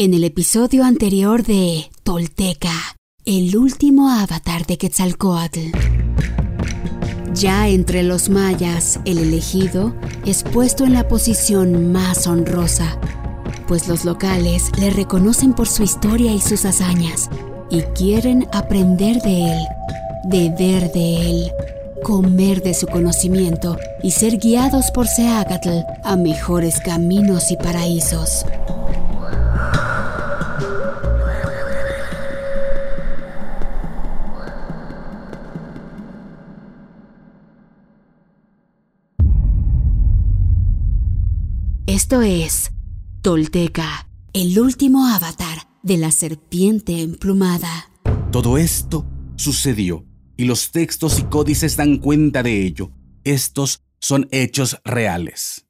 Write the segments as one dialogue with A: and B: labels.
A: En el episodio anterior de Tolteca, el último avatar de Quetzalcoatl. Ya entre los mayas, el elegido es puesto en la posición más honrosa, pues los locales le reconocen por su historia y sus hazañas y quieren aprender de él, beber de él, comer de su conocimiento y ser guiados por Seagatl a mejores caminos y paraísos. Esto es Tolteca, el último avatar de la serpiente emplumada.
B: Todo esto sucedió y los textos y códices dan cuenta de ello. Estos son hechos reales.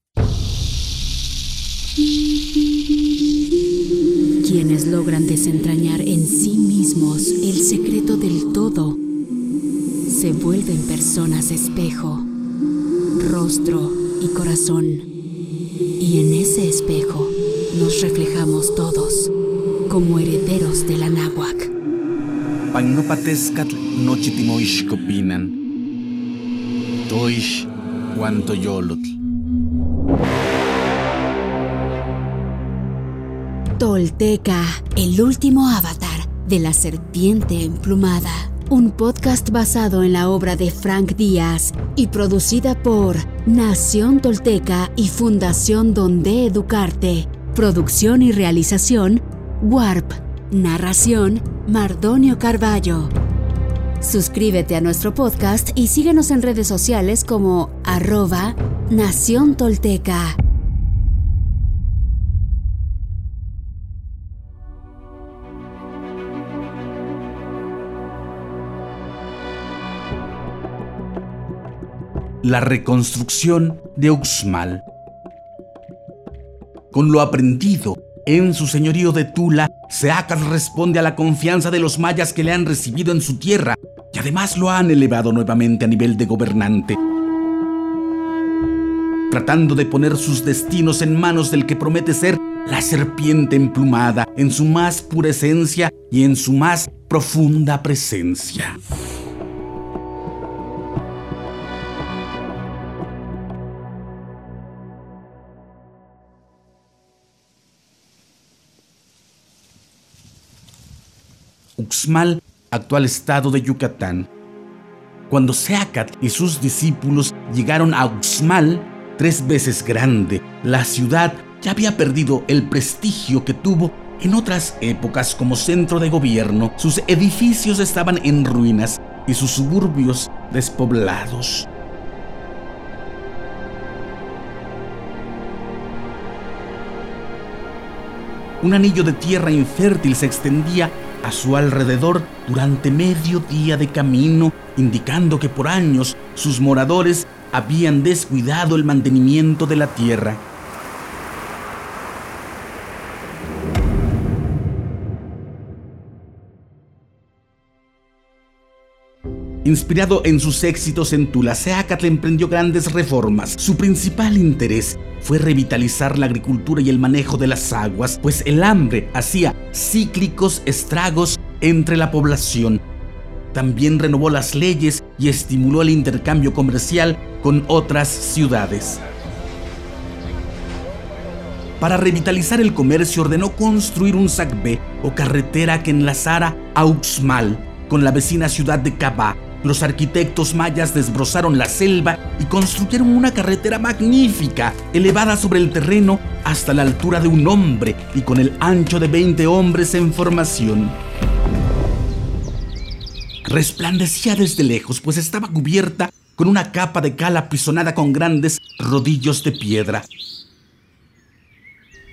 A: Quienes logran desentrañar en sí mismos el secreto del todo se vuelven personas espejo, rostro y corazón. Y en ese espejo nos reflejamos todos como herederos de la náhuac.
B: Pagnopatescatl nochitimoixcopinan. Toish guantoyolotl.
A: Tolteca, el último avatar de la serpiente emplumada. Un podcast basado en la obra de Frank Díaz y producida por Nación Tolteca y Fundación Donde Educarte. Producción y realización, Warp. Narración, Mardonio Carballo. Suscríbete a nuestro podcast y síguenos en redes sociales como arroba Nación Tolteca.
B: La reconstrucción de Uxmal. Con lo aprendido en su señorío de Tula, Seacat responde a la confianza de los mayas que le han recibido en su tierra y además lo han elevado nuevamente a nivel de gobernante, tratando de poner sus destinos en manos del que promete ser la serpiente emplumada en su más pura esencia y en su más profunda presencia. Uxmal, actual estado de Yucatán. Cuando Seacat y sus discípulos llegaron a Uxmal, tres veces grande, la ciudad ya había perdido el prestigio que tuvo en otras épocas como centro de gobierno. Sus edificios estaban en ruinas y sus suburbios despoblados. Un anillo de tierra infértil se extendía a su alrededor durante medio día de camino, indicando que por años sus moradores habían descuidado el mantenimiento de la tierra. Inspirado en sus éxitos en Tula, Seacatl emprendió grandes reformas. Su principal interés fue revitalizar la agricultura y el manejo de las aguas, pues el hambre hacía cíclicos estragos entre la población. También renovó las leyes y estimuló el intercambio comercial con otras ciudades. Para revitalizar el comercio ordenó construir un sacbé o carretera que enlazara a Uxmal con la vecina ciudad de Cabá, los arquitectos mayas desbrozaron la selva y construyeron una carretera magnífica, elevada sobre el terreno hasta la altura de un hombre y con el ancho de 20 hombres en formación. Resplandecía desde lejos, pues estaba cubierta con una capa de cal apisonada con grandes rodillos de piedra.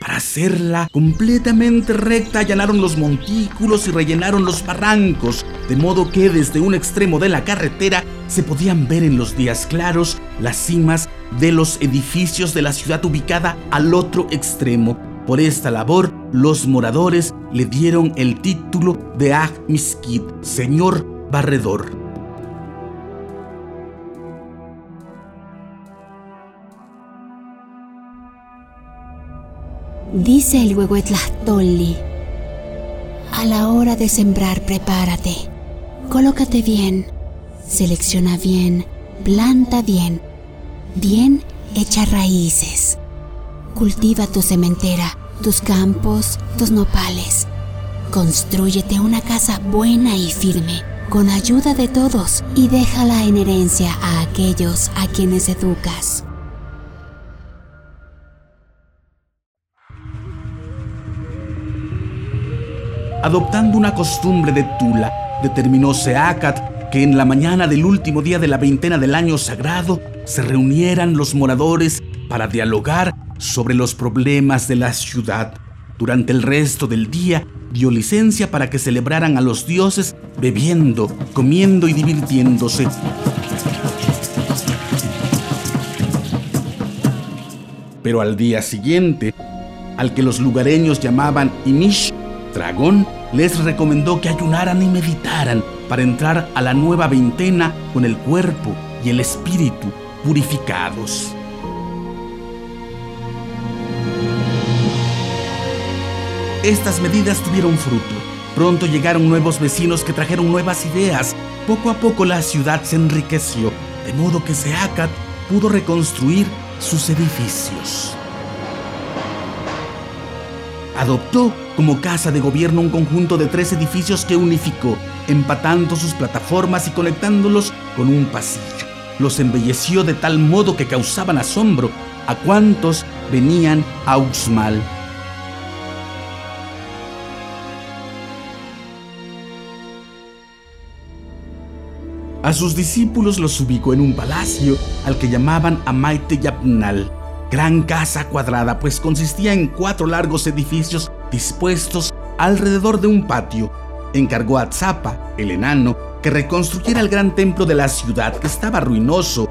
B: Para hacerla completamente recta allanaron los montículos y rellenaron los barrancos, de modo que desde un extremo de la carretera se podían ver en los días claros las cimas de los edificios de la ciudad ubicada al otro extremo. Por esta labor, los moradores le dieron el título de Ag señor barredor.
A: Dice el Huehuetlahtolli. A la hora de sembrar, prepárate. Colócate bien. Selecciona bien. Planta bien. Bien echa raíces. Cultiva tu cementera, tus campos, tus nopales. Constrúyete una casa buena y firme, con ayuda de todos, y déjala en herencia a aquellos a quienes educas.
B: Adoptando una costumbre de Tula, determinó Seacat que en la mañana del último día de la veintena del año sagrado se reunieran los moradores para dialogar sobre los problemas de la ciudad. Durante el resto del día dio licencia para que celebraran a los dioses bebiendo, comiendo y divirtiéndose. Pero al día siguiente, al que los lugareños llamaban Imish, dragón, les recomendó que ayunaran y meditaran para entrar a la nueva veintena con el cuerpo y el espíritu purificados. Estas medidas tuvieron fruto. Pronto llegaron nuevos vecinos que trajeron nuevas ideas. Poco a poco la ciudad se enriqueció, de modo que Seacat pudo reconstruir sus edificios. Adoptó como casa de gobierno un conjunto de tres edificios que unificó, empatando sus plataformas y conectándolos con un pasillo. Los embelleció de tal modo que causaban asombro. A cuantos venían a Uxmal. A sus discípulos los ubicó en un palacio al que llamaban Amaite Yapnal, gran casa cuadrada, pues consistía en cuatro largos edificios dispuestos alrededor de un patio. Encargó a Tzapa, el enano, que reconstruyera el gran templo de la ciudad que estaba ruinoso.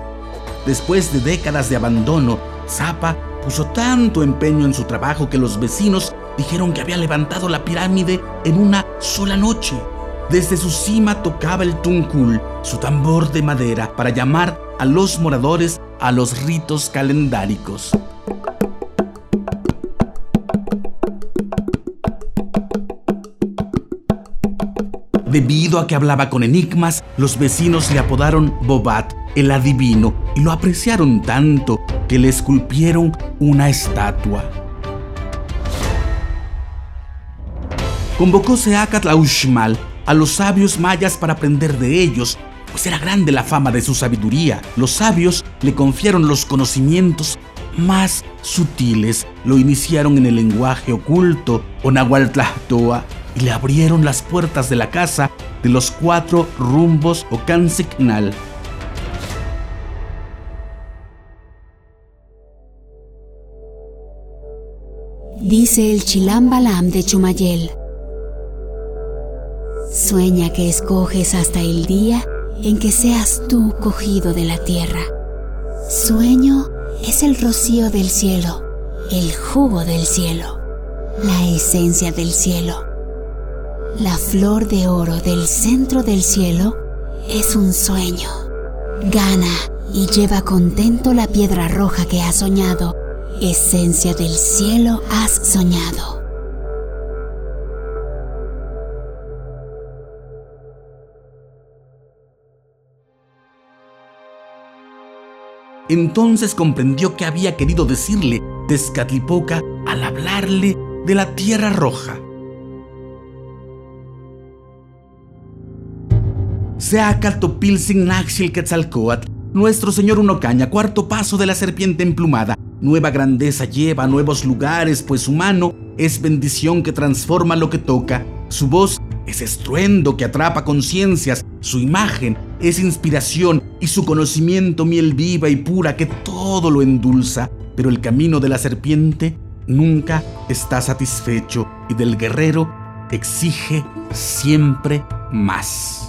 B: Después de décadas de abandono, Zapa puso tanto empeño en su trabajo que los vecinos dijeron que había levantado la pirámide en una sola noche. Desde su cima tocaba el tuncul, su tambor de madera, para llamar a los moradores a los ritos calendáricos. Debido a que hablaba con enigmas, los vecinos le apodaron Bobat, el adivino, y lo apreciaron tanto que le esculpieron una estatua. Convocó Seacat Uxmal a los sabios mayas para aprender de ellos, pues era grande la fama de su sabiduría. Los sabios le confiaron los conocimientos más sutiles, lo iniciaron en el lenguaje oculto o y le abrieron las puertas de la casa de los cuatro rumbos o.
A: Dice el Chilambalam de Chumayel. Sueña que escoges hasta el día en que seas tú cogido de la tierra. Sueño es el rocío del cielo, el jugo del cielo, la esencia del cielo la flor de oro del centro del cielo es un sueño. Gana y lleva contento la piedra roja que has soñado. Esencia del cielo has soñado.
B: Entonces comprendió que había querido decirle Tezcatlipoca al hablarle de la tierra roja. Seacatopilsin Naxil Quetzalcoatl, nuestro señor Unocaña, cuarto paso de la serpiente emplumada. Nueva grandeza lleva a nuevos lugares, pues su mano es bendición que transforma lo que toca. Su voz es estruendo que atrapa conciencias. Su imagen es inspiración y su conocimiento miel viva y pura que todo lo endulza. Pero el camino de la serpiente nunca está satisfecho y del guerrero exige siempre más.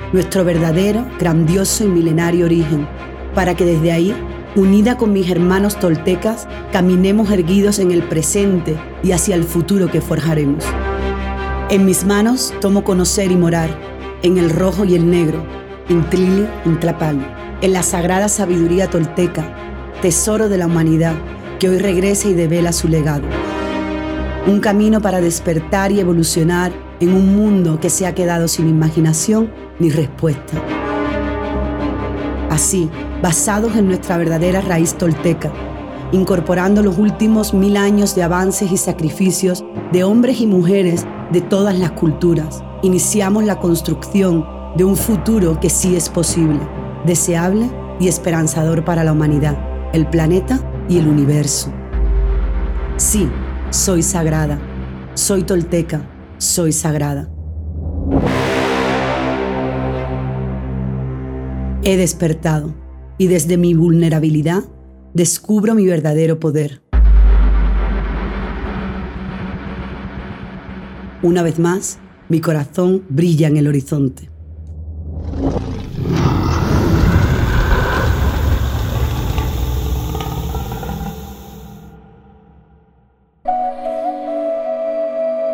C: nuestro verdadero, grandioso y milenario origen, para que desde ahí, unida con mis hermanos toltecas, caminemos erguidos en el presente y hacia el futuro que forjaremos. En mis manos tomo conocer y morar, en el rojo y el negro, en Tlili, en Tlapal, en la sagrada sabiduría tolteca, tesoro de la humanidad, que hoy regresa y devela su legado. Un camino para despertar y evolucionar en un mundo que se ha quedado sin imaginación ni respuesta. Así, basados en nuestra verdadera raíz tolteca, incorporando los últimos mil años de avances y sacrificios de hombres y mujeres de todas las culturas, iniciamos la construcción de un futuro que sí es posible, deseable y esperanzador para la humanidad, el planeta y el universo. Sí, soy sagrada, soy tolteca, soy sagrada. He despertado y desde mi vulnerabilidad descubro mi verdadero poder. Una vez más, mi corazón brilla en el horizonte.